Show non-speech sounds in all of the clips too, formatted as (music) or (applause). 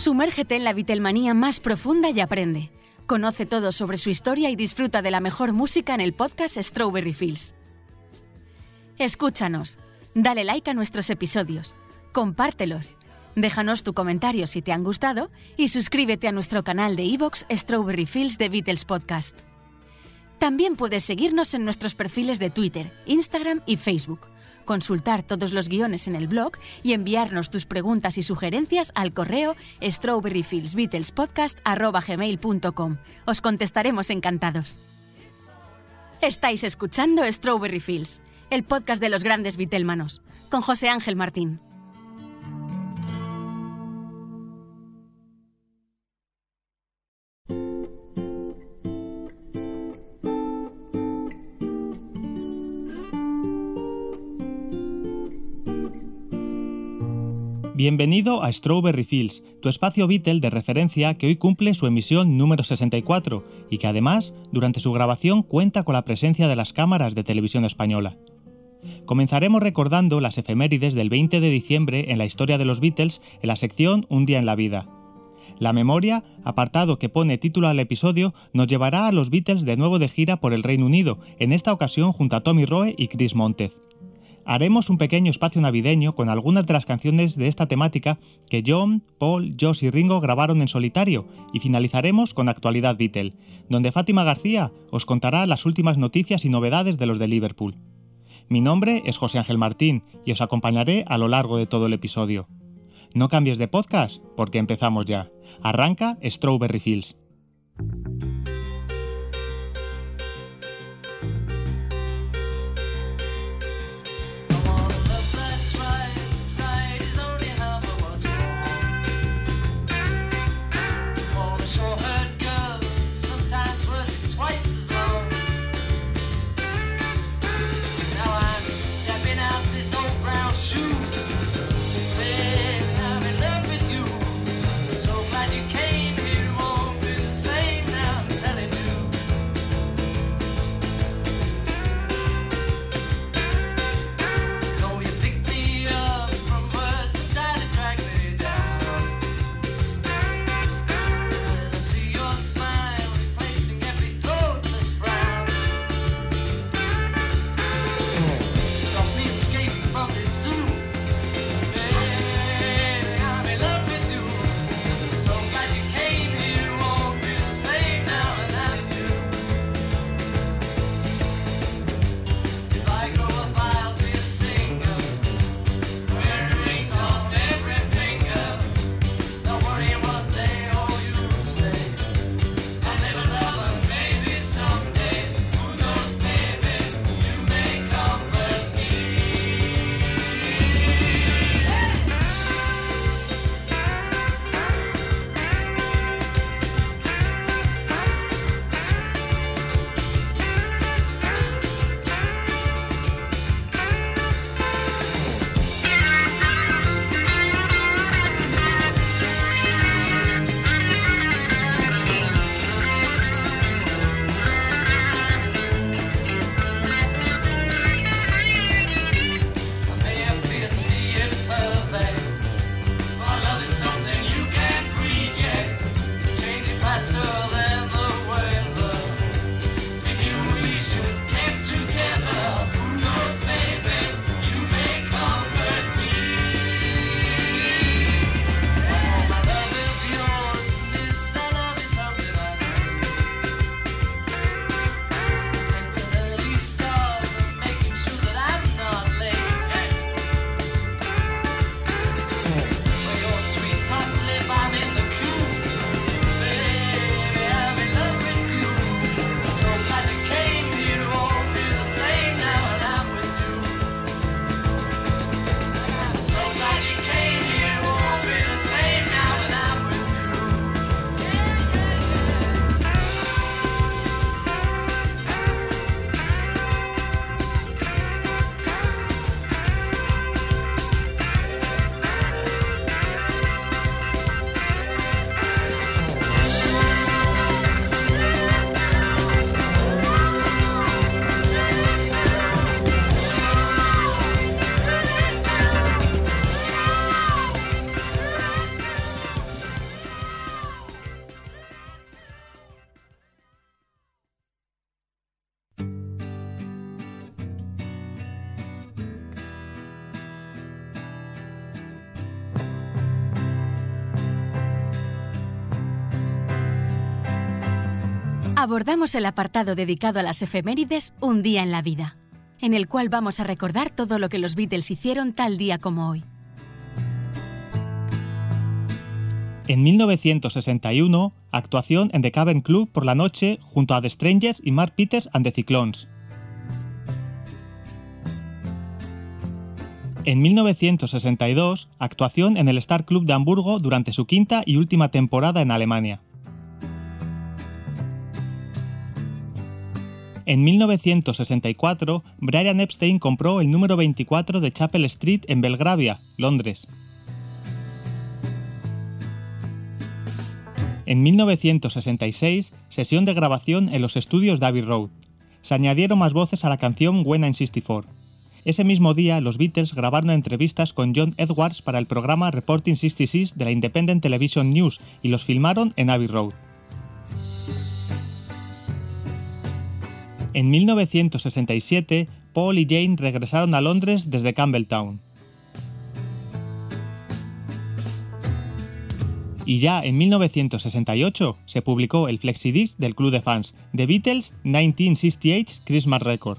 Sumérgete en la Vitelmanía más profunda y aprende. Conoce todo sobre su historia y disfruta de la mejor música en el podcast Strawberry Fields. Escúchanos, dale like a nuestros episodios, compártelos, déjanos tu comentario si te han gustado y suscríbete a nuestro canal de iVoox Strawberry Fields de Beatles Podcast. También puedes seguirnos en nuestros perfiles de Twitter, Instagram y Facebook consultar todos los guiones en el blog y enviarnos tus preguntas y sugerencias al correo strawberryfieldsbeatlespodcast.com. Os contestaremos encantados. Estáis escuchando Strawberry Fields, el podcast de los grandes Beatlemanos, con José Ángel Martín. Bienvenido a Strawberry Fields, tu espacio Beatle de referencia que hoy cumple su emisión número 64 y que además, durante su grabación, cuenta con la presencia de las cámaras de televisión española. Comenzaremos recordando las efemérides del 20 de diciembre en la historia de los Beatles en la sección Un día en la vida. La memoria, apartado que pone título al episodio, nos llevará a los Beatles de nuevo de gira por el Reino Unido, en esta ocasión junto a Tommy Roe y Chris Montez haremos un pequeño espacio navideño con algunas de las canciones de esta temática que John, Paul, Josh y Ringo grabaron en solitario y finalizaremos con Actualidad Beatle, donde Fátima García os contará las últimas noticias y novedades de los de Liverpool. Mi nombre es José Ángel Martín y os acompañaré a lo largo de todo el episodio. No cambies de podcast porque empezamos ya. Arranca Strawberry Fields. Abordamos el apartado dedicado a las efemérides Un día en la vida, en el cual vamos a recordar todo lo que los Beatles hicieron tal día como hoy. En 1961, actuación en The Cavern Club por la noche junto a The Strangers y Mark Peters and the Cyclones. En 1962, actuación en el Star Club de Hamburgo durante su quinta y última temporada en Alemania. En 1964, Brian Epstein compró el número 24 de Chapel Street en Belgravia, Londres. En 1966, sesión de grabación en los estudios Abbey Road. Se añadieron más voces a la canción When I'm 64. Ese mismo día, los Beatles grabaron entrevistas con John Edwards para el programa Reporting 66 de la Independent Television News y los filmaron en Abbey Road. En 1967, Paul y Jane regresaron a Londres desde Campbelltown. Y ya en 1968 se publicó el flexidisc del club de fans The Beatles 1968 Christmas Record.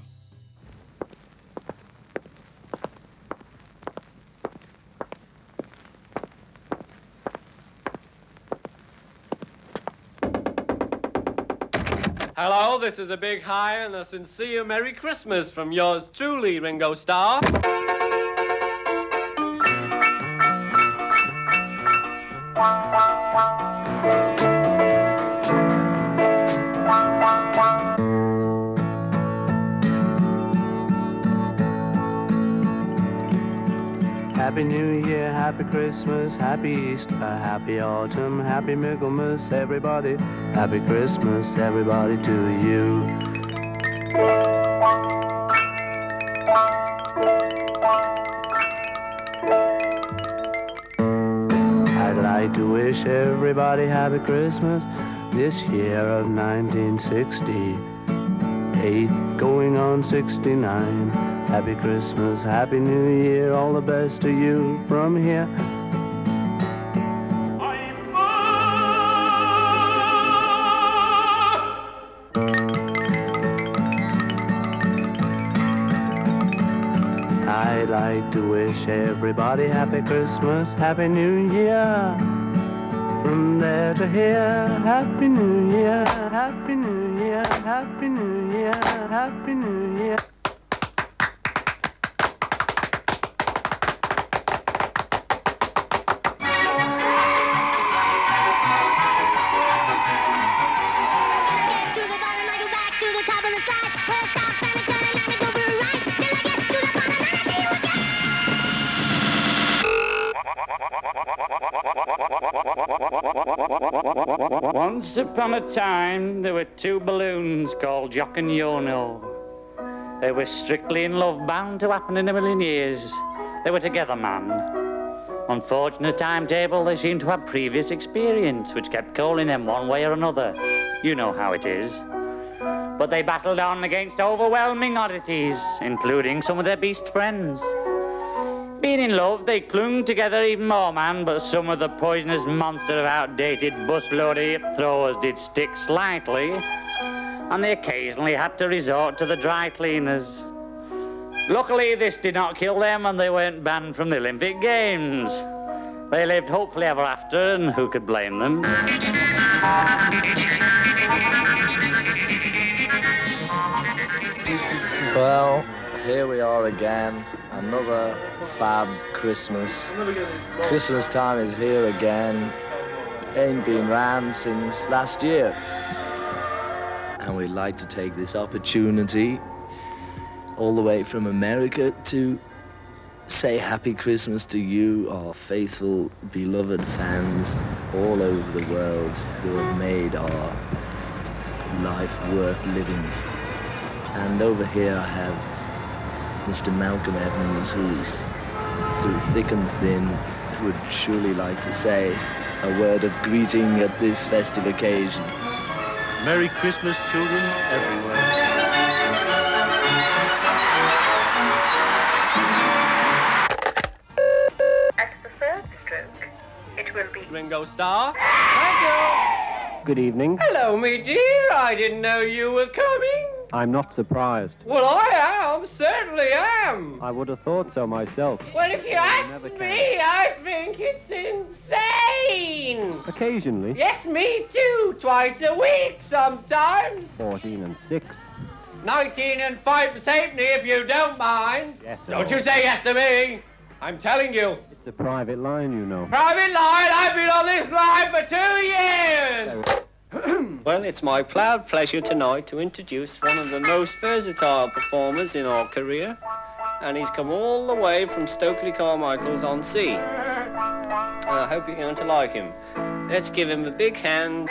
Hello, this is a big hi and a sincere Merry Christmas from yours truly, Ringo Starr. Happy New Year, Happy Christmas, Happy Easter, Happy Autumn, Happy Michaelmas, everybody. Happy Christmas, everybody, to you. I'd like to wish everybody Happy Christmas this year of 1968, going on 69. Happy Christmas, Happy New Year, all the best to you from here. I'd like to wish everybody Happy Christmas, Happy New Year. From there to here, Happy New Year, Happy New Year, Happy New Year, Happy New Year. Once upon a time, there were two balloons called Jock and Yono. They were strictly in love, bound to happen in a million years. They were together, man. Unfortunate timetable, they seemed to have previous experience, which kept calling them one way or another. You know how it is. But they battled on against overwhelming oddities, including some of their beast friends. In love, they clung together even more, man, but some of the poisonous monster of outdated busload hip throwers did stick slightly, and they occasionally had to resort to the dry cleaners. Luckily, this did not kill them, and they weren't banned from the Olympic Games. They lived hopefully ever after, and who could blame them? Well, here we are again. Another fab Christmas. Christmas time is here again. Ain't been round since last year. And we'd like to take this opportunity all the way from America to say happy Christmas to you, our faithful, beloved fans all over the world who have made our life worth living. And over here I have Mr. Malcolm Evans, who's through thick and thin would surely like to say a word of greeting at this festive occasion. Merry Christmas, children everywhere. At the third stroke, it will be Ringo Starr. Thank you. Good evening. Hello, me dear. I didn't know you were coming. I'm not surprised. Well, I am. Certainly am. I would have thought so myself. Well, if you ask can. me, I think it's insane. Occasionally. Yes, me too. Twice a week sometimes. 14 and 6. 19 and 5 safety if you don't mind. Yes, sir. Don't you say yes to me. I'm telling you. It's a private line, you know. Private line, I've been on this line for two years. (clears throat) well, it's my proud pleasure tonight to introduce one of the most versatile performers in our career. And he's come all the way from Stokely Carmichael's on sea. And I hope you're going to like him. Let's give him a big hand.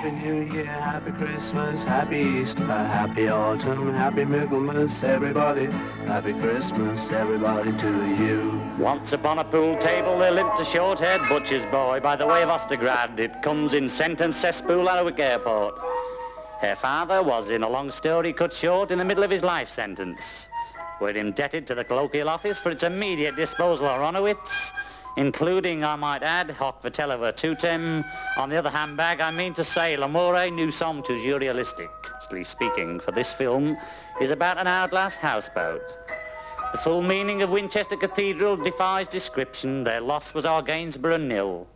Happy New Year, Happy Christmas, Happy Easter, Happy Autumn, Happy Michaelmas, everybody. Happy Christmas, everybody to you. Once upon a pool table there lived a short-haired butcher's boy by the way of Ostergrad. It comes in sentence cesspool Alnwick Airport. Her father was, in a long story cut short, in the middle of his life sentence. We're indebted to the colloquial office for its immediate disposal of Ronowitz, including, I might add, hoc vitella virtutem. On the other hand, bag, I mean to say, l'amore nous sommes toujours realistically speaking, for this film is about an hourglass houseboat. The full meaning of Winchester Cathedral defies description. Their loss was our Gainsborough nil.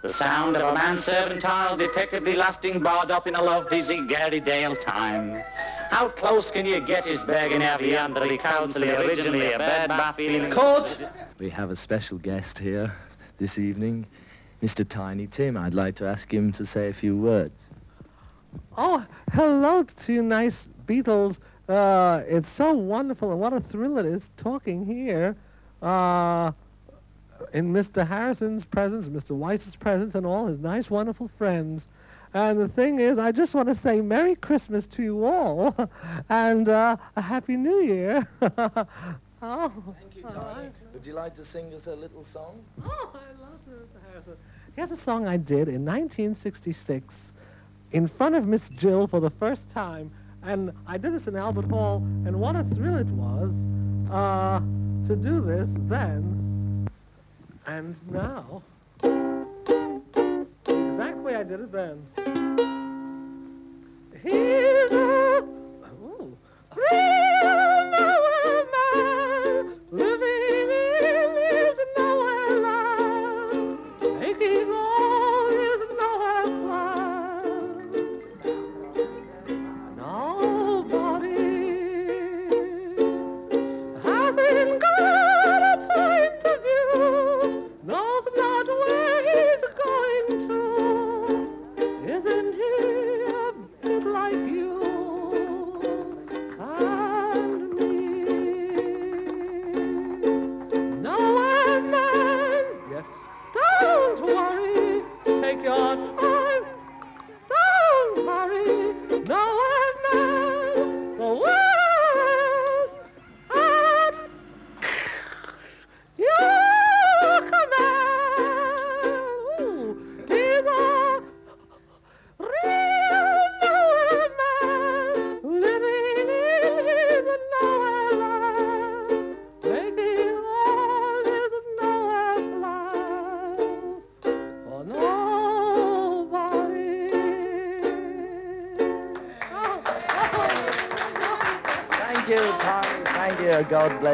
The sound of a manservant child effectively lasting barred up in a lovely Gary Dale time. How close can you get his begging heavy under the council originally a bad bath feeling? Court. We have a special guest here this evening, Mr. Tiny Tim. I'd like to ask him to say a few words. Oh, hello to you nice Beatles. Uh, it's so wonderful and what a thrill it is talking here uh, in Mr. Harrison's presence, Mr. Weiss's presence, and all his nice, wonderful friends. And the thing is, I just want to say Merry Christmas to you all (laughs) and uh, a Happy New Year. (laughs) oh. Thank you, Tiny. Would you like to sing us a little song? Oh, I love Mr. Harrison. Here's a song I did in 1966 in front of Miss Jill for the first time. And I did this in Albert Hall, and what a thrill it was uh, to do this then and now. exactly I did it then. Here's a ooh,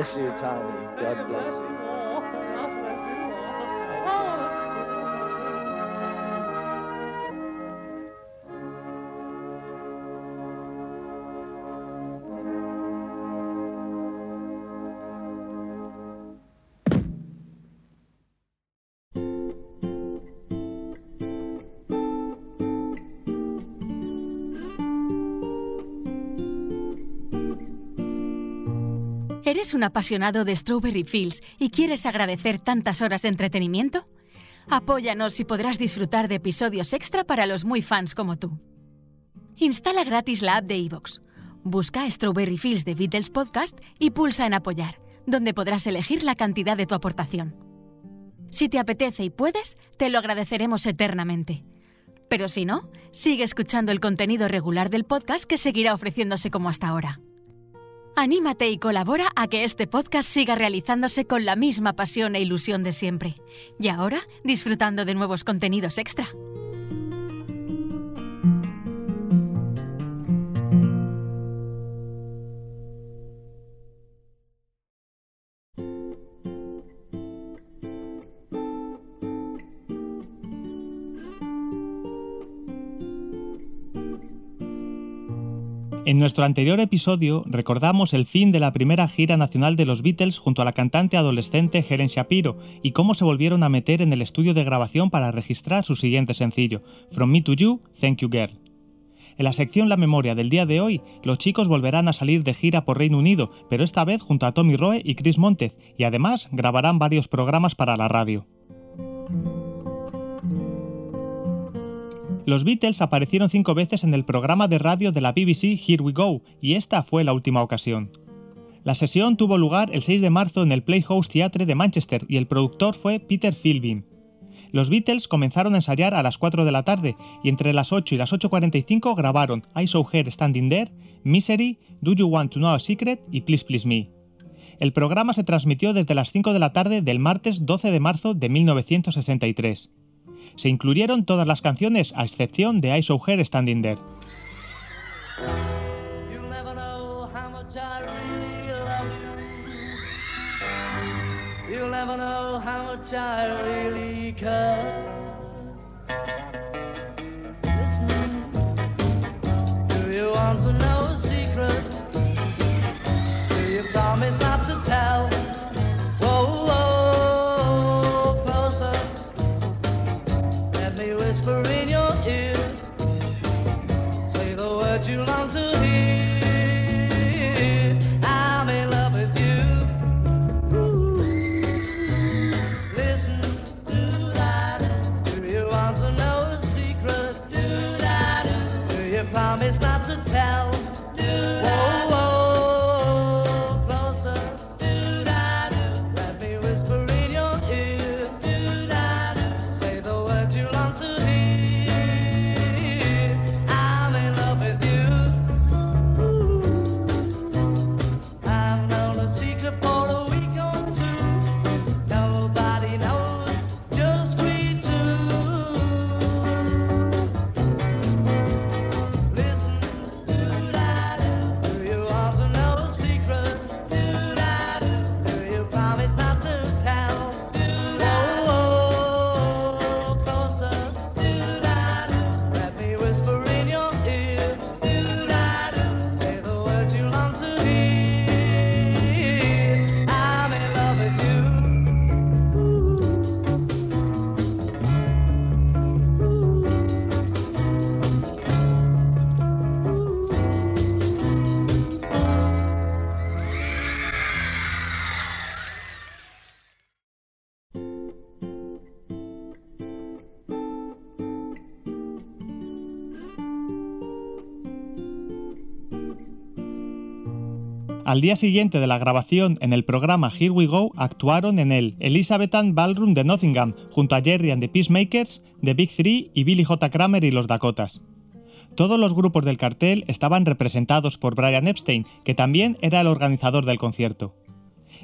bless you, Tiny. God bless you. ¿Eres un apasionado de Strawberry Fields y quieres agradecer tantas horas de entretenimiento? Apóyanos y podrás disfrutar de episodios extra para los muy fans como tú. Instala gratis la app de iVoox. Busca Strawberry Fields de Beatles Podcast y pulsa en Apoyar, donde podrás elegir la cantidad de tu aportación. Si te apetece y puedes, te lo agradeceremos eternamente. Pero si no, sigue escuchando el contenido regular del podcast que seguirá ofreciéndose como hasta ahora. Anímate y colabora a que este podcast siga realizándose con la misma pasión e ilusión de siempre. Y ahora, disfrutando de nuevos contenidos extra. En nuestro anterior episodio recordamos el fin de la primera gira nacional de los Beatles junto a la cantante adolescente Helen Shapiro y cómo se volvieron a meter en el estudio de grabación para registrar su siguiente sencillo, From Me to You, Thank You Girl. En la sección La Memoria del día de hoy, los chicos volverán a salir de gira por Reino Unido, pero esta vez junto a Tommy Roe y Chris Montez, y además grabarán varios programas para la radio. Los Beatles aparecieron cinco veces en el programa de radio de la BBC Here We Go, y esta fue la última ocasión. La sesión tuvo lugar el 6 de marzo en el Playhouse Theatre de Manchester y el productor fue Peter Philbin. Los Beatles comenzaron a ensayar a las 4 de la tarde y entre las 8 y las 8.45 grabaron I Saw Her Standing There, Misery, Do You Want to Know a Secret y Please Please Me. El programa se transmitió desde las 5 de la tarde del martes 12 de marzo de 1963 se incluyeron todas las canciones a excepción de I Saw Her Standing There. You'll never know whispering. Al día siguiente de la grabación en el programa Here We Go actuaron en el Elizabethan Ballroom de Nottingham junto a Jerry and the Peacemakers, The Big Three y Billy J. Kramer y los Dakotas. Todos los grupos del cartel estaban representados por Brian Epstein, que también era el organizador del concierto.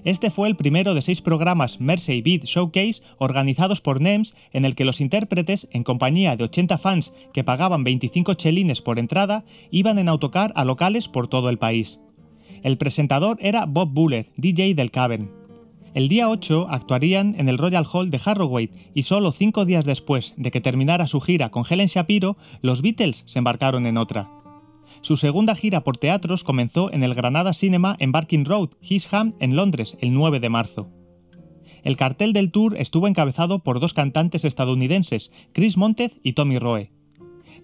Este fue el primero de seis programas Mersey Beat Showcase organizados por NEMS en el que los intérpretes, en compañía de 80 fans que pagaban 25 chelines por entrada, iban en autocar a locales por todo el país. El presentador era Bob Buller, DJ del Cavern. El día 8 actuarían en el Royal Hall de Harrogate y solo cinco días después de que terminara su gira con Helen Shapiro, los Beatles se embarcaron en otra. Su segunda gira por teatros comenzó en el Granada Cinema en Barking Road, Hisham, en Londres, el 9 de marzo. El cartel del tour estuvo encabezado por dos cantantes estadounidenses, Chris Montez y Tommy Roe.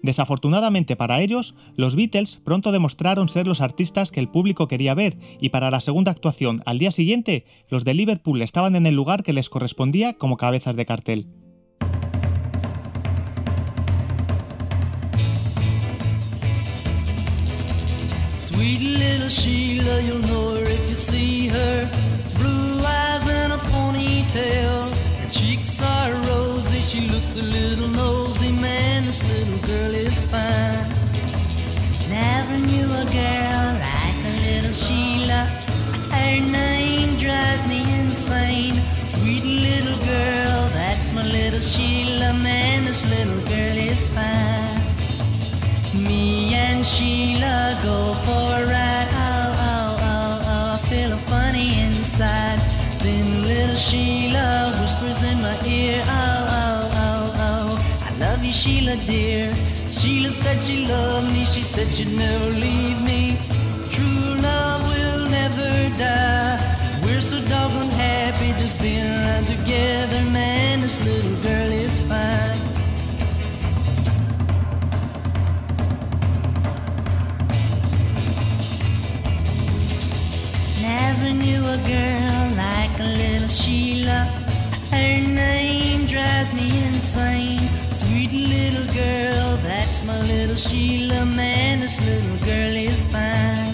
Desafortunadamente para ellos, los Beatles pronto demostraron ser los artistas que el público quería ver y para la segunda actuación al día siguiente, los de Liverpool estaban en el lugar que les correspondía como cabezas de cartel. She looks a little nosy. Man, this little girl is fine. Never knew a girl like a little Sheila. Her name drives me insane. Sweet little girl, that's my little Sheila. Man, this little girl is fine. Me and Sheila go for a ride. Oh, oh, oh, oh, I feel a funny inside. Then little Sheila me, Sheila dear. Sheila said she loved me, she said she'd never leave me. True love will never die. We're so doggone happy just being around together, man. This little girl is fine. Never knew a girl like a little Sheila. Her name drives me insane. Sweet little girl, that's my little Sheila. Man, this little girl is fine.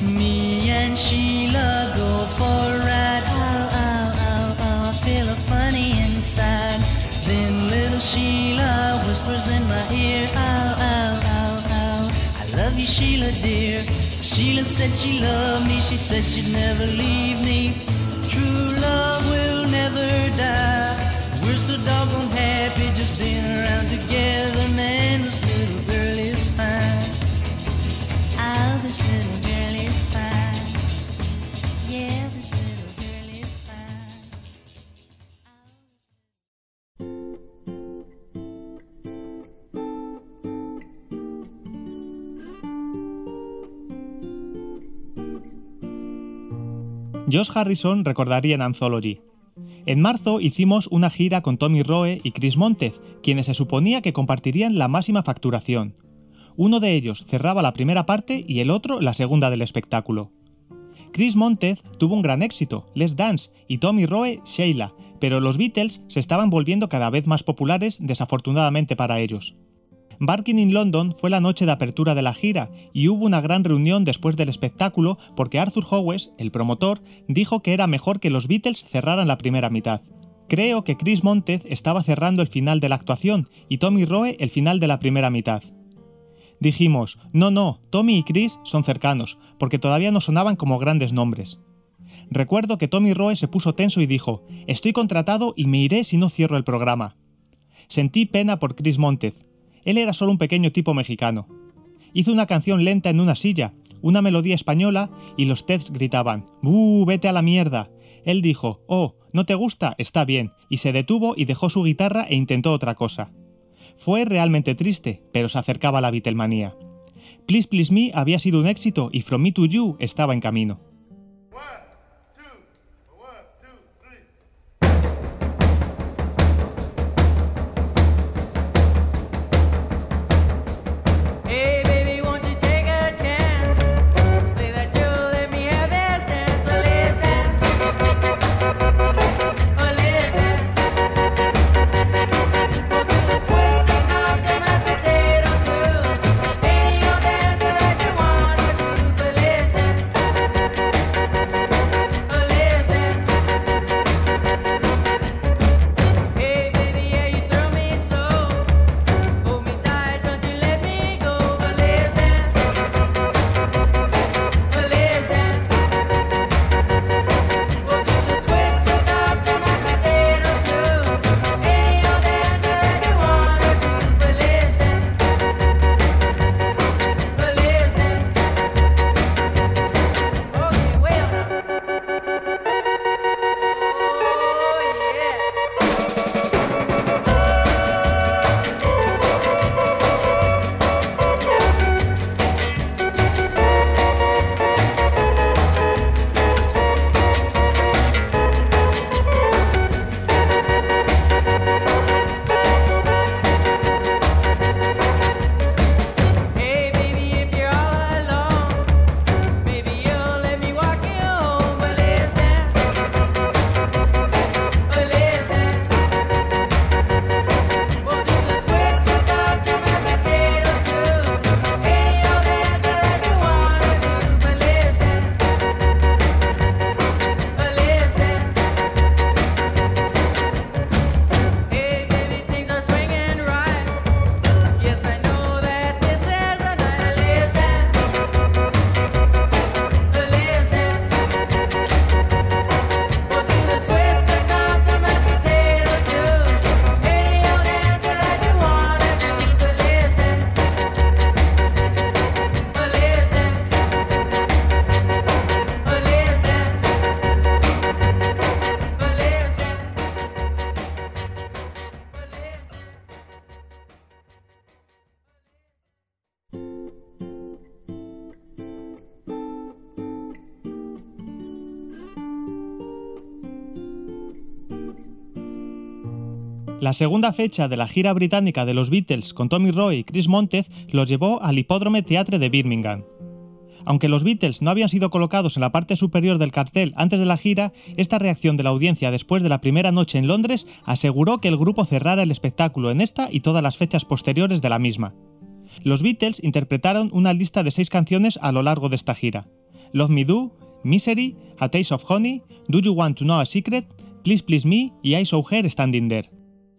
Me and Sheila go for a ride. Ow, ow, ow, ow. I feel a funny inside. Then little Sheila whispers in my ear. Ow, ow, ow, ow. I love you, Sheila, dear. Sheila said she loved me. She said she'd never leave me. True love will never die. We're so doggone happy just being around together. Man, this little girl is fine. Oh, this little girl is fine. Yeah, this little girl is fine. Josh Harrison recordaría en Anthology. En marzo hicimos una gira con Tommy Roe y Chris Montez, quienes se suponía que compartirían la máxima facturación. Uno de ellos cerraba la primera parte y el otro la segunda del espectáculo. Chris Montez tuvo un gran éxito, Let's Dance, y Tommy Roe, Sheila, pero los Beatles se estaban volviendo cada vez más populares desafortunadamente para ellos. Barking in London fue la noche de apertura de la gira y hubo una gran reunión después del espectáculo porque Arthur Howes, el promotor, dijo que era mejor que los Beatles cerraran la primera mitad. Creo que Chris Montez estaba cerrando el final de la actuación y Tommy Roe el final de la primera mitad. Dijimos, no, no, Tommy y Chris son cercanos, porque todavía no sonaban como grandes nombres. Recuerdo que Tommy Roe se puso tenso y dijo, estoy contratado y me iré si no cierro el programa. Sentí pena por Chris Montez. Él era solo un pequeño tipo mexicano. Hizo una canción lenta en una silla, una melodía española, y los Teds gritaban, ¡Buh, vete a la mierda! Él dijo, oh, ¿no te gusta? Está bien, y se detuvo y dejó su guitarra e intentó otra cosa. Fue realmente triste, pero se acercaba a la Beatlemanía. Please Please Me había sido un éxito y From Me to You estaba en camino. La segunda fecha de la gira británica de los Beatles con Tommy Roy y Chris Montez los llevó al Hipódromo Theatre de Birmingham. Aunque los Beatles no habían sido colocados en la parte superior del cartel antes de la gira, esta reacción de la audiencia después de la primera noche en Londres aseguró que el grupo cerrara el espectáculo en esta y todas las fechas posteriores de la misma. Los Beatles interpretaron una lista de seis canciones a lo largo de esta gira. Love Me Do, Misery, A Taste of Honey, Do You Want to Know a Secret, Please Please Me y I Saw Her Standing There.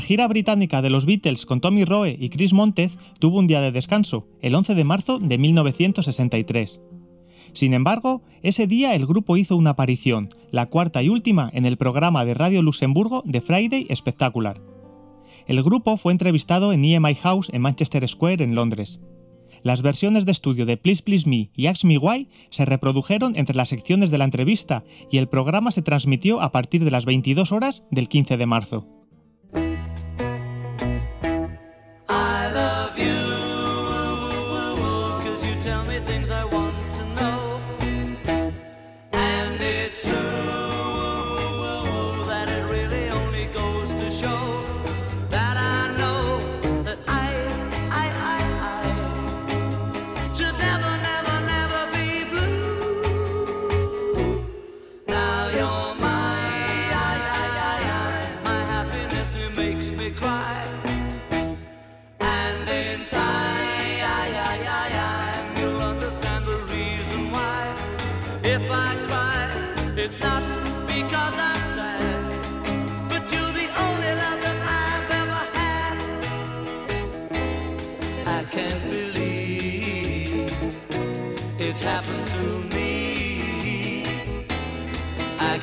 La gira británica de los Beatles con Tommy Roe y Chris Montez tuvo un día de descanso, el 11 de marzo de 1963. Sin embargo, ese día el grupo hizo una aparición, la cuarta y última en el programa de Radio Luxemburgo de Friday Spectacular. El grupo fue entrevistado en EMI House en Manchester Square en Londres. Las versiones de estudio de Please Please Me y Ask Me Why se reprodujeron entre las secciones de la entrevista y el programa se transmitió a partir de las 22 horas del 15 de marzo.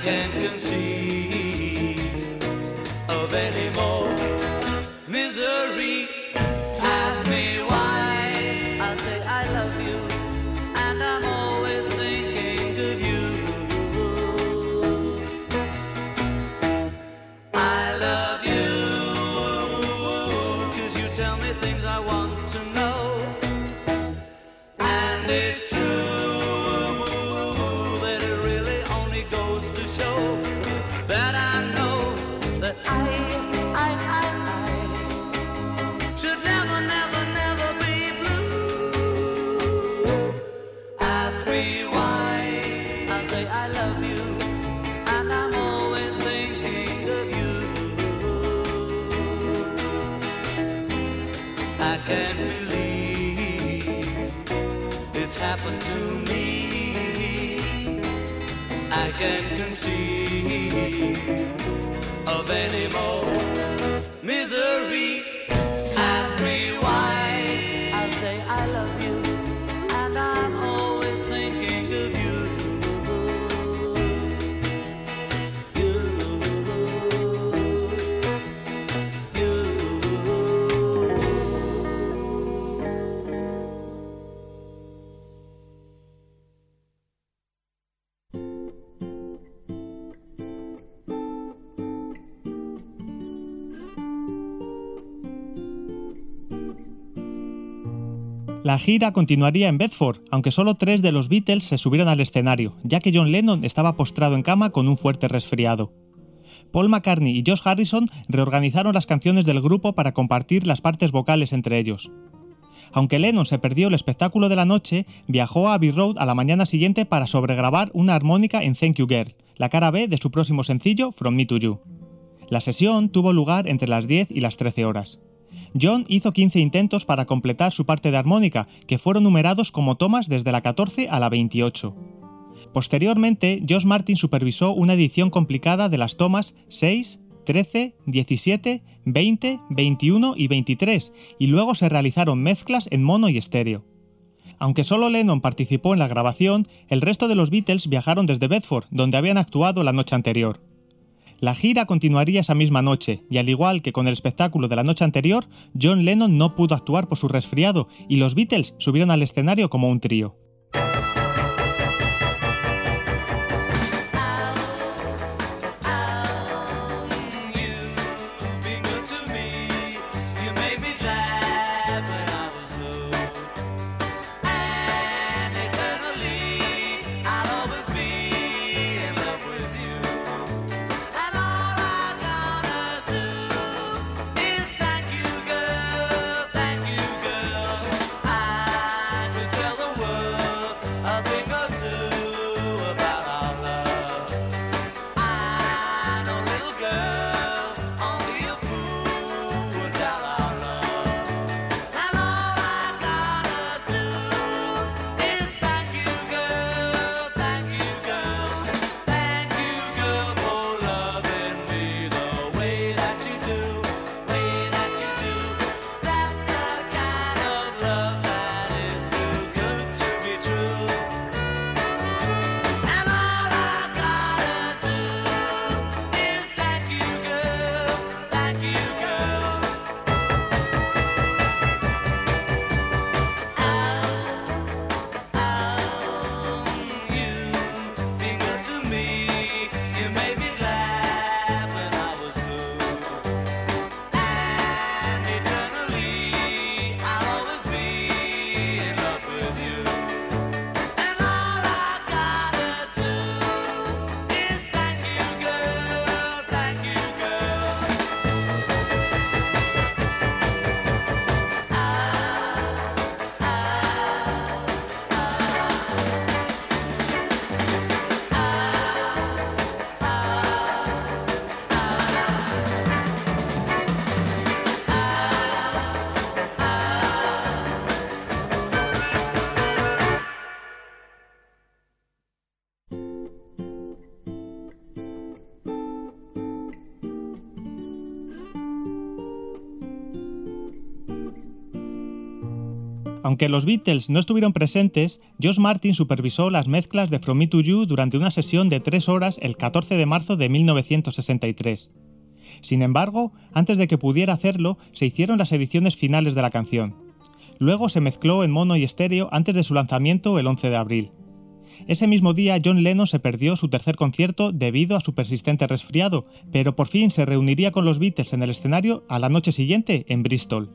Can't La gira continuaría en Bedford, aunque solo tres de los Beatles se subieron al escenario, ya que John Lennon estaba postrado en cama con un fuerte resfriado. Paul McCartney y Josh Harrison reorganizaron las canciones del grupo para compartir las partes vocales entre ellos. Aunque Lennon se perdió el espectáculo de la noche, viajó a Abbey Road a la mañana siguiente para sobregrabar una armónica en Thank You Girl, la cara B de su próximo sencillo From Me to You. La sesión tuvo lugar entre las 10 y las 13 horas. John hizo 15 intentos para completar su parte de armónica, que fueron numerados como tomas desde la 14 a la 28. Posteriormente, Josh Martin supervisó una edición complicada de las tomas 6, 13, 17, 20, 21 y 23, y luego se realizaron mezclas en mono y estéreo. Aunque solo Lennon participó en la grabación, el resto de los Beatles viajaron desde Bedford, donde habían actuado la noche anterior. La gira continuaría esa misma noche, y al igual que con el espectáculo de la noche anterior, John Lennon no pudo actuar por su resfriado, y los Beatles subieron al escenario como un trío. Aunque los Beatles no estuvieron presentes, Josh Martin supervisó las mezclas de From Me to You durante una sesión de tres horas el 14 de marzo de 1963. Sin embargo, antes de que pudiera hacerlo, se hicieron las ediciones finales de la canción. Luego se mezcló en mono y estéreo antes de su lanzamiento el 11 de abril. Ese mismo día John Lennon se perdió su tercer concierto debido a su persistente resfriado, pero por fin se reuniría con los Beatles en el escenario a la noche siguiente en Bristol.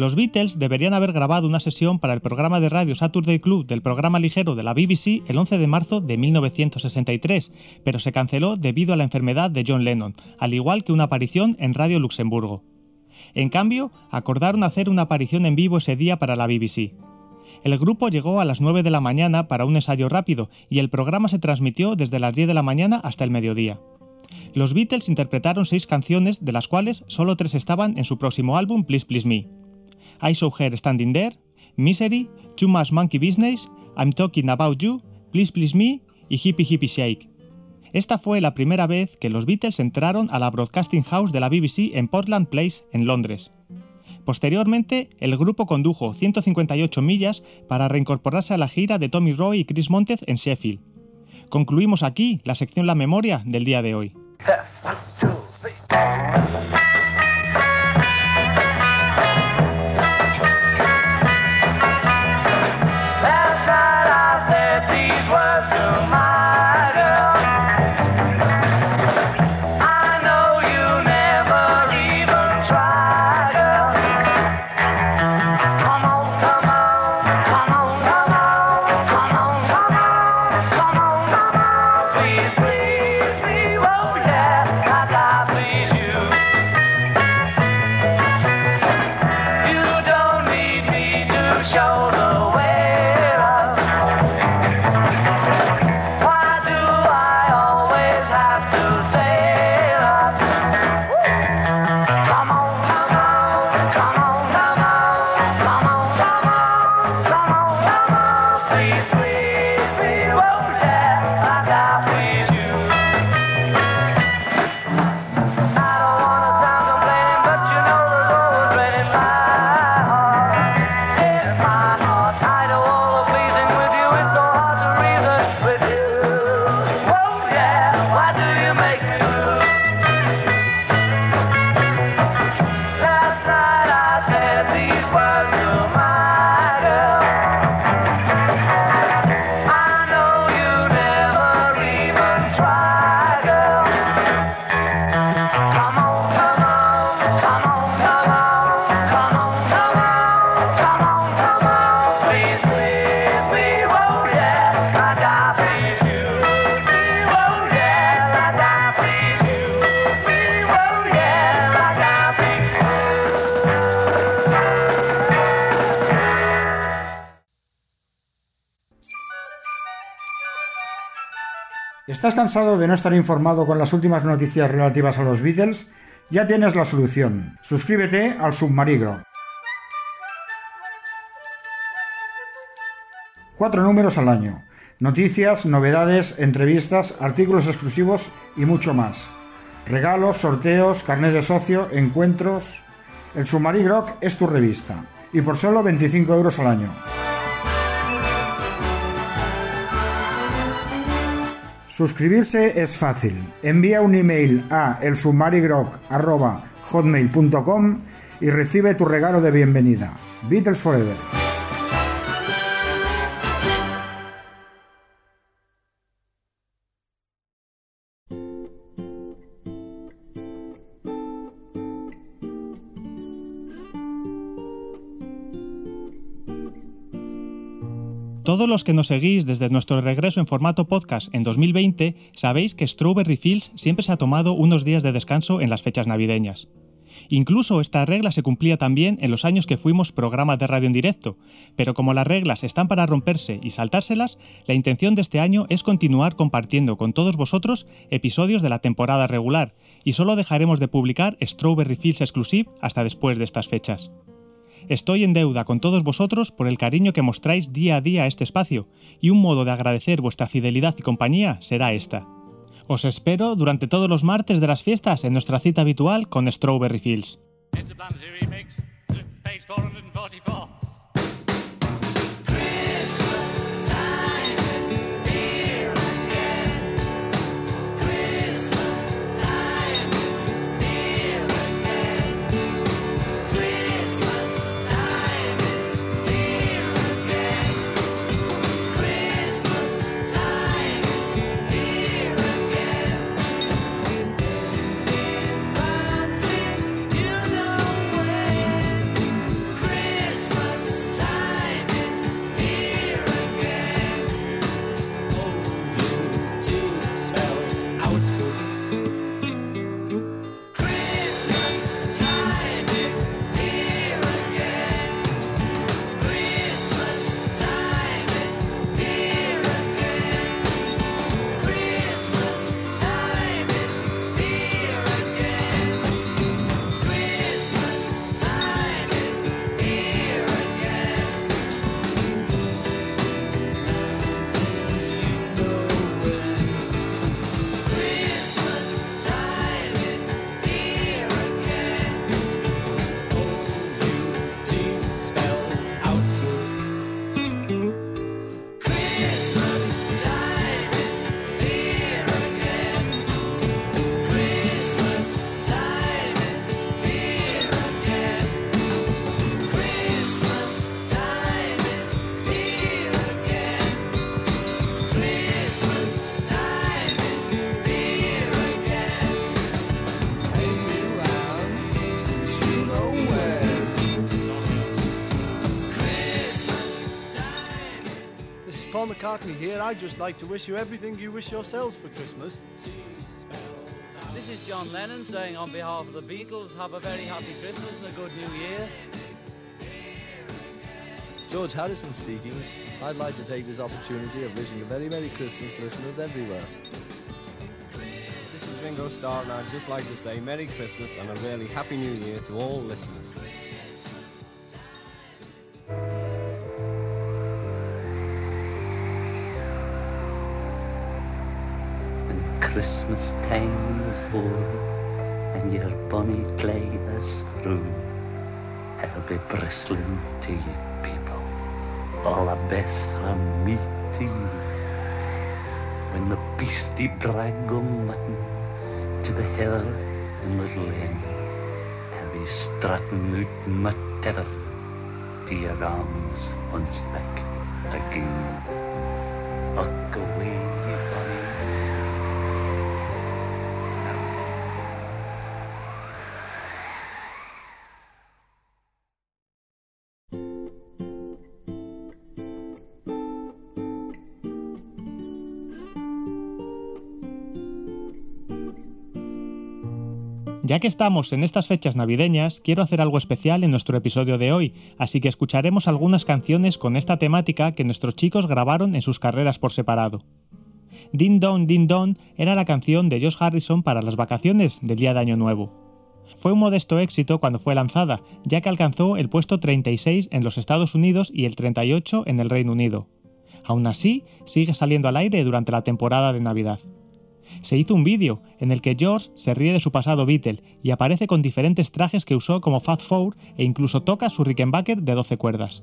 Los Beatles deberían haber grabado una sesión para el programa de radio Saturday Club del programa ligero de la BBC el 11 de marzo de 1963, pero se canceló debido a la enfermedad de John Lennon, al igual que una aparición en Radio Luxemburgo. En cambio, acordaron hacer una aparición en vivo ese día para la BBC. El grupo llegó a las 9 de la mañana para un ensayo rápido y el programa se transmitió desde las 10 de la mañana hasta el mediodía. Los Beatles interpretaron seis canciones, de las cuales solo tres estaban en su próximo álbum Please Please Me. I Saw Her Standing There, Misery, Too Much Monkey Business, I'm Talking About You, Please Please Me y Hippie Hippie Shake. Esta fue la primera vez que los Beatles entraron a la Broadcasting House de la BBC en Portland Place, en Londres. Posteriormente, el grupo condujo 158 millas para reincorporarse a la gira de Tommy Roy y Chris Montez en Sheffield. Concluimos aquí la sección La Memoria del día de hoy. ¿Estás cansado de no estar informado con las últimas noticias relativas a los Beatles? Ya tienes la solución. Suscríbete al Submarigro. Cuatro números al año. Noticias, novedades, entrevistas, artículos exclusivos y mucho más. Regalos, sorteos, carnet de socio, encuentros. El Submarigrock es tu revista. Y por solo 25 euros al año. Suscribirse es fácil. Envía un email a elsubmarigrock.hotmail.com y recibe tu regalo de bienvenida. Beatles Forever. Todos los que nos seguís desde nuestro regreso en formato podcast en 2020 sabéis que Strawberry Fields siempre se ha tomado unos días de descanso en las fechas navideñas. Incluso esta regla se cumplía también en los años que fuimos programa de radio en directo, pero como las reglas están para romperse y saltárselas, la intención de este año es continuar compartiendo con todos vosotros episodios de la temporada regular, y solo dejaremos de publicar Strawberry Fields Exclusive hasta después de estas fechas. Estoy en deuda con todos vosotros por el cariño que mostráis día a día a este espacio, y un modo de agradecer vuestra fidelidad y compañía será esta. Os espero durante todos los martes de las fiestas en nuestra cita habitual con Strawberry Fields. Paul here. I'd just like to wish you everything you wish yourselves for Christmas. This is John Lennon saying on behalf of the Beatles, have a very happy Christmas and a good new year. George Harrison speaking. I'd like to take this opportunity of wishing a very Merry Christmas listeners everywhere. This is Ringo Starr, and I'd just like to say Merry Christmas and a really Happy New Year to all listeners. Christmas time is o'er and your bonny clay is through, I'll be bristling to you people, all the best from me to you. When the beastie drag go mutton to the heather in Little Lane, I'll be strutting out my tether to your arms once back again. Look away, Ya que estamos en estas fechas navideñas, quiero hacer algo especial en nuestro episodio de hoy, así que escucharemos algunas canciones con esta temática que nuestros chicos grabaron en sus carreras por separado. Din Don Din Don era la canción de Josh Harrison para las vacaciones del día de Año Nuevo. Fue un modesto éxito cuando fue lanzada, ya que alcanzó el puesto 36 en los Estados Unidos y el 38 en el Reino Unido. Aún así, sigue saliendo al aire durante la temporada de Navidad. Se hizo un vídeo en el que George se ríe de su pasado Beatle y aparece con diferentes trajes que usó como Fat Four e incluso toca su Rickenbacker de 12 cuerdas.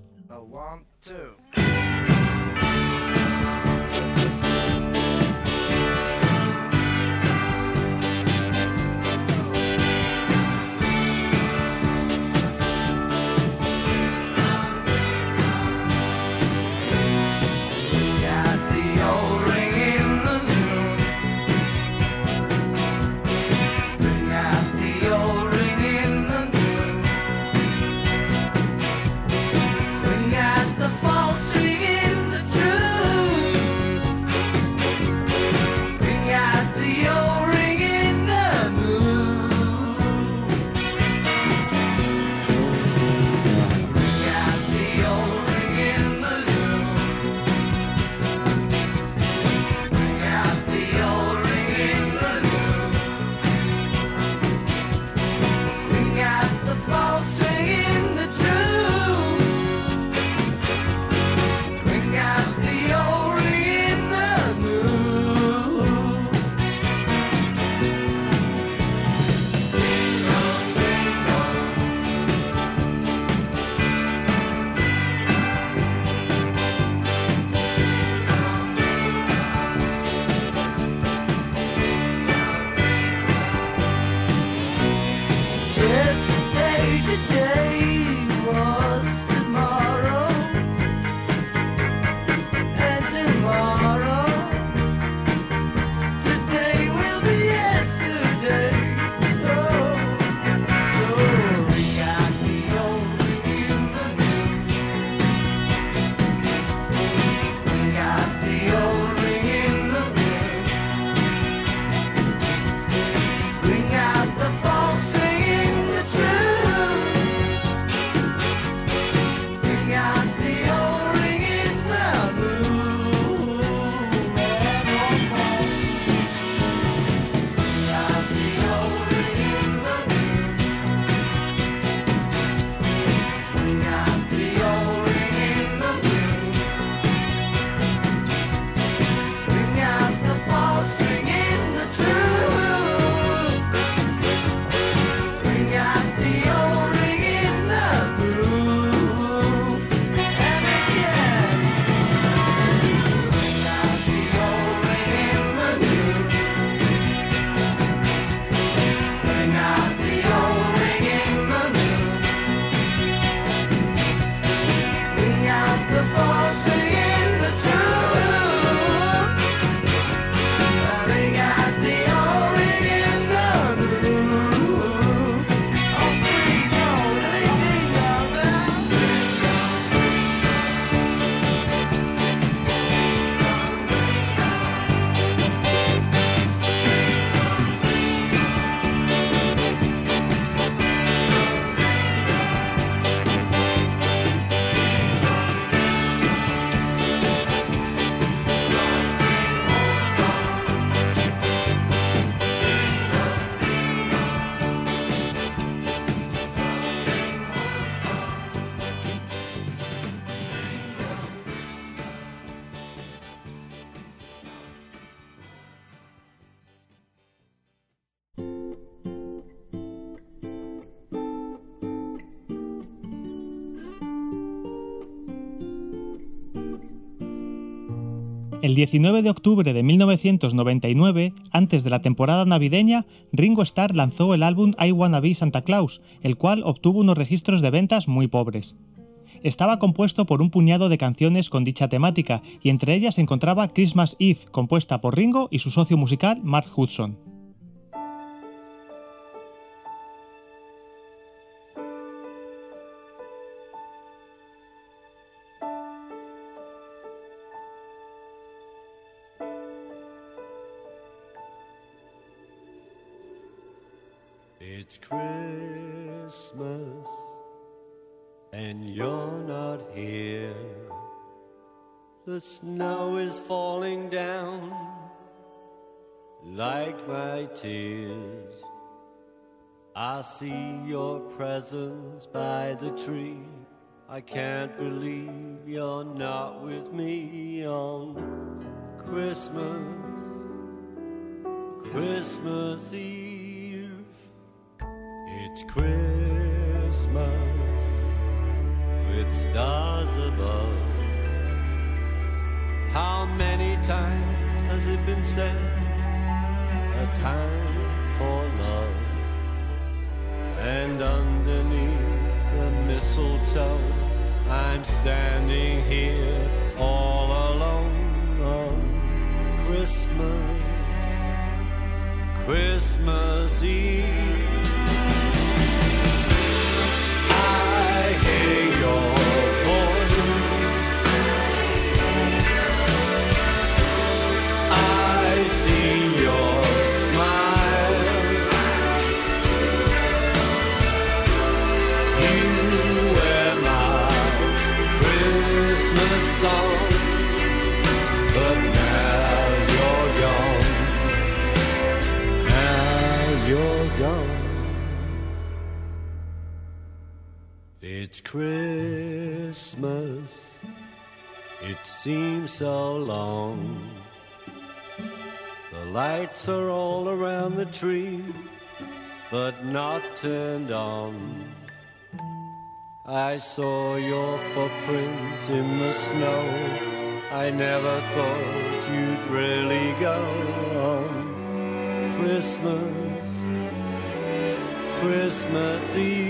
19 de octubre de 1999, antes de la temporada navideña, Ringo Starr lanzó el álbum I Wanna Be Santa Claus, el cual obtuvo unos registros de ventas muy pobres. Estaba compuesto por un puñado de canciones con dicha temática, y entre ellas se encontraba Christmas Eve, compuesta por Ringo y su socio musical Mark Hudson. It's Christmas and you're not here. The snow is falling down like my tears. I see your presence by the tree. I can't believe you're not with me on Christmas, Christmas Eve. It's Christmas with stars above. How many times has it been said? A time for love. And underneath the mistletoe, I'm standing here all alone on Christmas, Christmas Eve. Christmas. It seems so long. The lights are all around the tree, but not turned on. I saw your footprints in the snow. I never thought you'd really go on Christmas, Christmas Eve.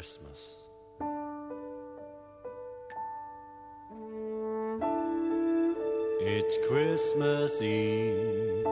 Christmas. It's Christmas Eve.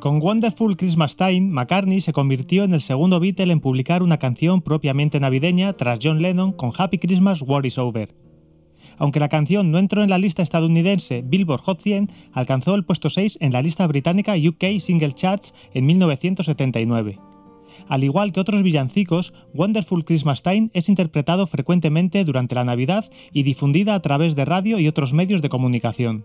Con Wonderful Christmas Time, McCartney se convirtió en el segundo Beatle en publicar una canción propiamente navideña tras John Lennon con Happy Christmas, War is Over. Aunque la canción no entró en la lista estadounidense Billboard Hot 100, alcanzó el puesto 6 en la lista británica UK Single Charts en 1979. Al igual que otros villancicos, Wonderful Christmas Time es interpretado frecuentemente durante la Navidad y difundida a través de radio y otros medios de comunicación.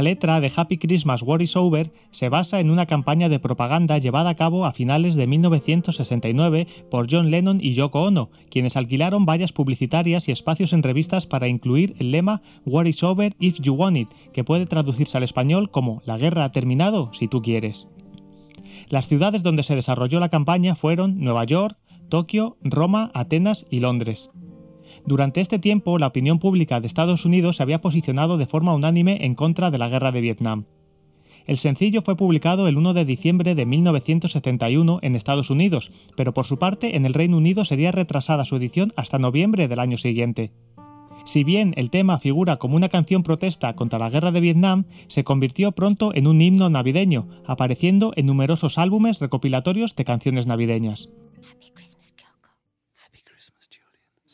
La letra de Happy Christmas War is Over se basa en una campaña de propaganda llevada a cabo a finales de 1969 por John Lennon y Yoko Ono, quienes alquilaron vallas publicitarias y espacios en revistas para incluir el lema War is Over if you want it, que puede traducirse al español como La guerra ha terminado si tú quieres. Las ciudades donde se desarrolló la campaña fueron Nueva York, Tokio, Roma, Atenas y Londres. Durante este tiempo, la opinión pública de Estados Unidos se había posicionado de forma unánime en contra de la guerra de Vietnam. El sencillo fue publicado el 1 de diciembre de 1971 en Estados Unidos, pero por su parte en el Reino Unido sería retrasada su edición hasta noviembre del año siguiente. Si bien el tema figura como una canción protesta contra la guerra de Vietnam, se convirtió pronto en un himno navideño, apareciendo en numerosos álbumes recopilatorios de canciones navideñas.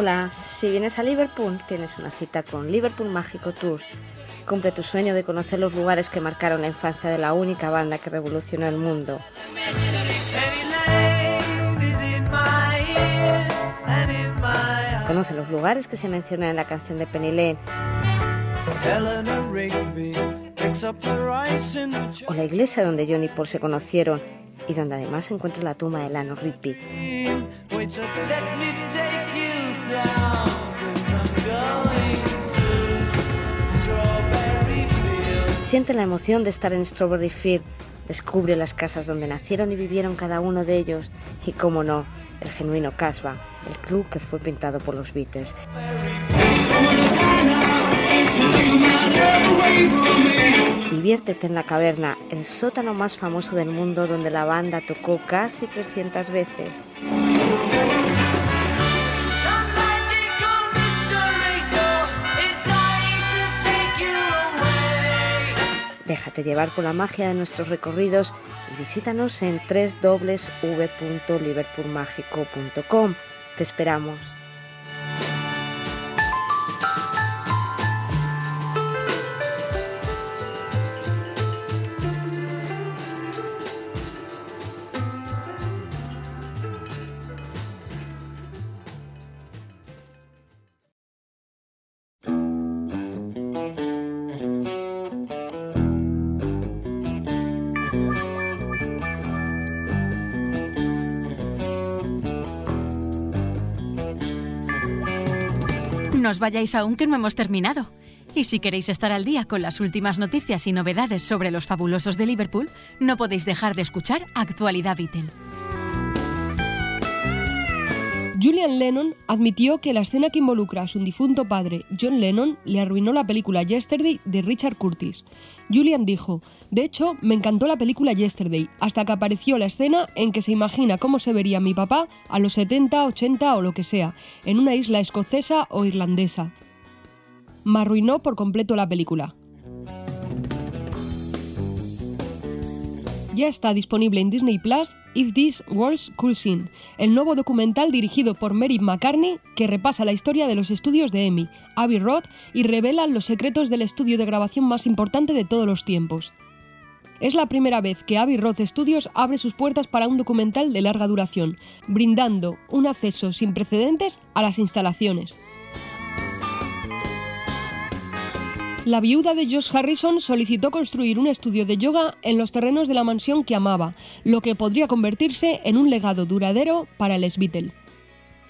Hola, si vienes a Liverpool, tienes una cita con Liverpool Mágico Tours. Cumple tu sueño de conocer los lugares que marcaron la infancia de la única banda que revolucionó el mundo. Conoce los lugares que se mencionan en la canción de Penny Lane o la iglesia donde John y Paul se conocieron y donde además se encuentra la tumba de Eleanor Rigby. Siente la emoción de estar en Strawberry Field, descubre las casas donde nacieron y vivieron cada uno de ellos y, cómo no, el genuino Casbah, el club que fue pintado por los Beatles. Diviértete en la caverna, el sótano más famoso del mundo donde la banda tocó casi 300 veces. Déjate llevar por la magia de nuestros recorridos y visítanos en www.liverpoolmágico.com. Te esperamos. Vayáis aún que no hemos terminado. Y si queréis estar al día con las últimas noticias y novedades sobre los fabulosos de Liverpool, no podéis dejar de escuchar Actualidad Beatle. Julian Lennon admitió que la escena que involucra a su difunto padre, John Lennon, le arruinó la película Yesterday de Richard Curtis. Julian dijo, de hecho, me encantó la película Yesterday, hasta que apareció la escena en que se imagina cómo se vería mi papá a los 70, 80 o lo que sea, en una isla escocesa o irlandesa. Me arruinó por completo la película. Ya está disponible en Disney Plus If These Worlds Could Sing, el nuevo documental dirigido por Mary McCartney que repasa la historia de los estudios de Emmy, Abbey Road y revela los secretos del estudio de grabación más importante de todos los tiempos. Es la primera vez que Abbey Road Studios abre sus puertas para un documental de larga duración, brindando un acceso sin precedentes a las instalaciones. La viuda de Josh Harrison solicitó construir un estudio de yoga en los terrenos de la mansión que amaba, lo que podría convertirse en un legado duradero para el Beatle.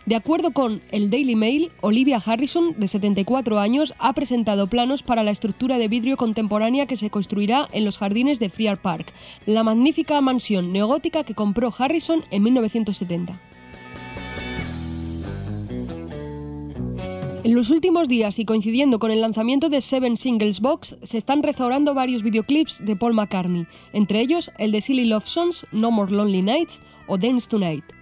De acuerdo con el Daily Mail, Olivia Harrison, de 74 años, ha presentado planos para la estructura de vidrio contemporánea que se construirá en los jardines de Friar Park, la magnífica mansión neogótica que compró Harrison en 1970. En los últimos días y coincidiendo con el lanzamiento de Seven Singles Box, se están restaurando varios videoclips de Paul McCartney, entre ellos el de Silly Love Songs, No More Lonely Nights o Dance Tonight.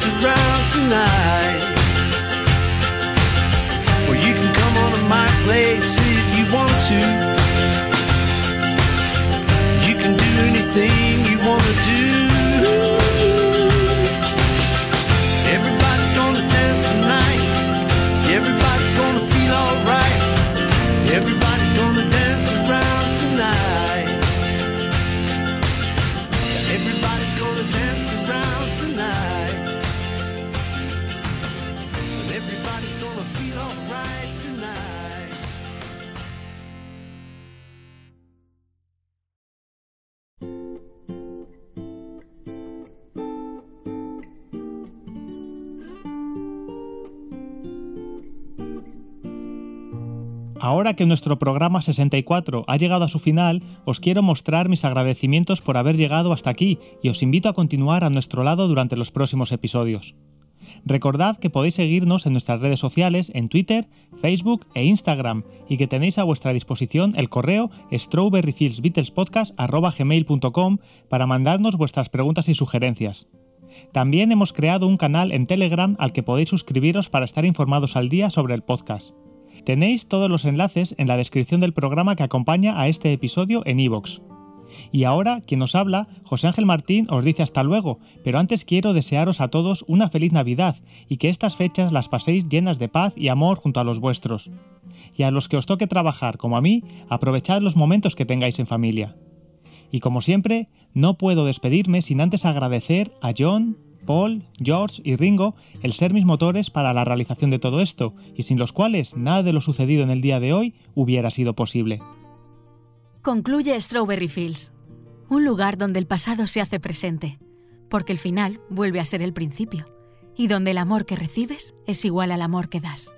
Dance around tonight. Well, you can come on to my place if you want to. You can do anything you wanna do. Ahora que nuestro programa 64 ha llegado a su final, os quiero mostrar mis agradecimientos por haber llegado hasta aquí y os invito a continuar a nuestro lado durante los próximos episodios. Recordad que podéis seguirnos en nuestras redes sociales en Twitter, Facebook e Instagram y que tenéis a vuestra disposición el correo strawberryfieldsbeatlespodcast.com para mandarnos vuestras preguntas y sugerencias. También hemos creado un canal en Telegram al que podéis suscribiros para estar informados al día sobre el podcast. Tenéis todos los enlaces en la descripción del programa que acompaña a este episodio en iVoox. Y ahora, quien os habla, José Ángel Martín, os dice hasta luego, pero antes quiero desearos a todos una feliz Navidad y que estas fechas las paséis llenas de paz y amor junto a los vuestros. Y a los que os toque trabajar, como a mí, aprovechad los momentos que tengáis en familia. Y como siempre, no puedo despedirme sin antes agradecer a John, Paul, George y Ringo el ser mis motores para la realización de todo esto, y sin los cuales nada de lo sucedido en el día de hoy hubiera sido posible. Concluye Strawberry Fields, un lugar donde el pasado se hace presente, porque el final vuelve a ser el principio, y donde el amor que recibes es igual al amor que das.